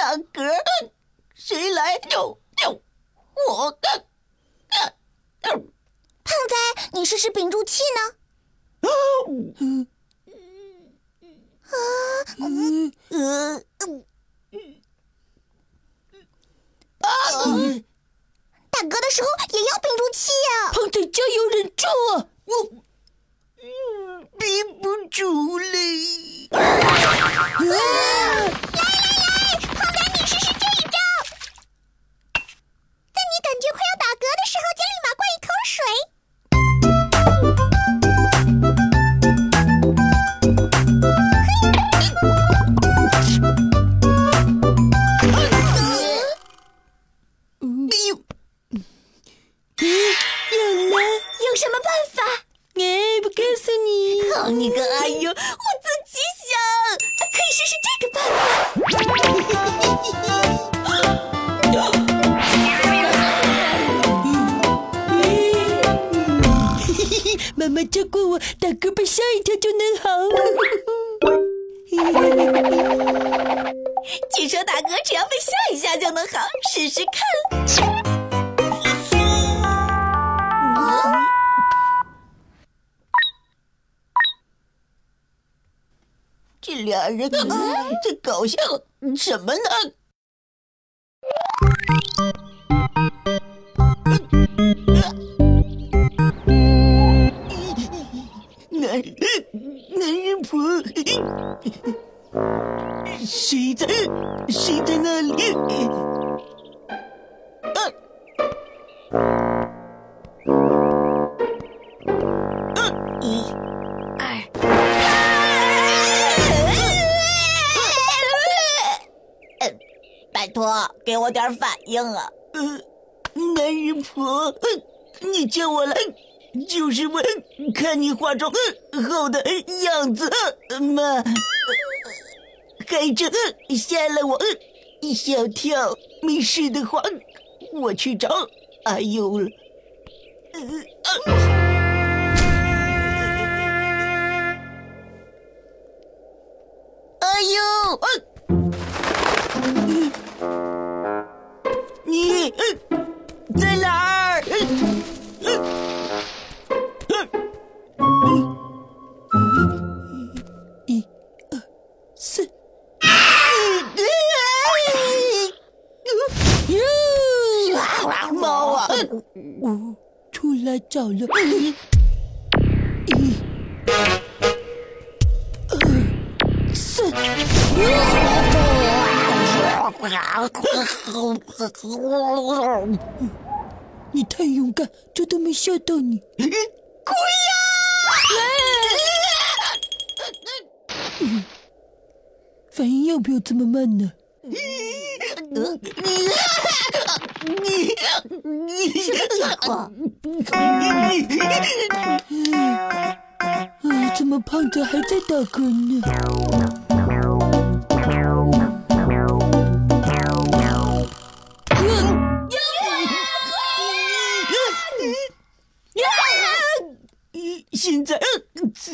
大哥，谁来救救我？胖仔，你试试屏住气呢？啊，嗯呃，啊，大哥的时候也要屏住气呀！胖仔，加油，忍住啊！我，嗯，憋不住你好你个哎呦！我自己想，可以试试这个办法。妈妈教过我，打嗝被吓一跳就能好。据说打嗝只要被吓一下就能好，试试看。这俩人在搞笑什么呢？男人，男人婆，谁在？谁在那里？给我点反应啊！呃，男人婆，你叫我来就是为看你化妆后的样子嘛。还真吓了我一小跳，没事的话，我去找阿优了。阿优。你在哪儿？一、二、三。猫啊！我出来找了。一、二、你太勇敢，这都没吓到你。鬼呀！反应要不要这么慢呢？你你你什么家伙？哎，怎么胖子还在打嗝呢？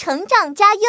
成长加优！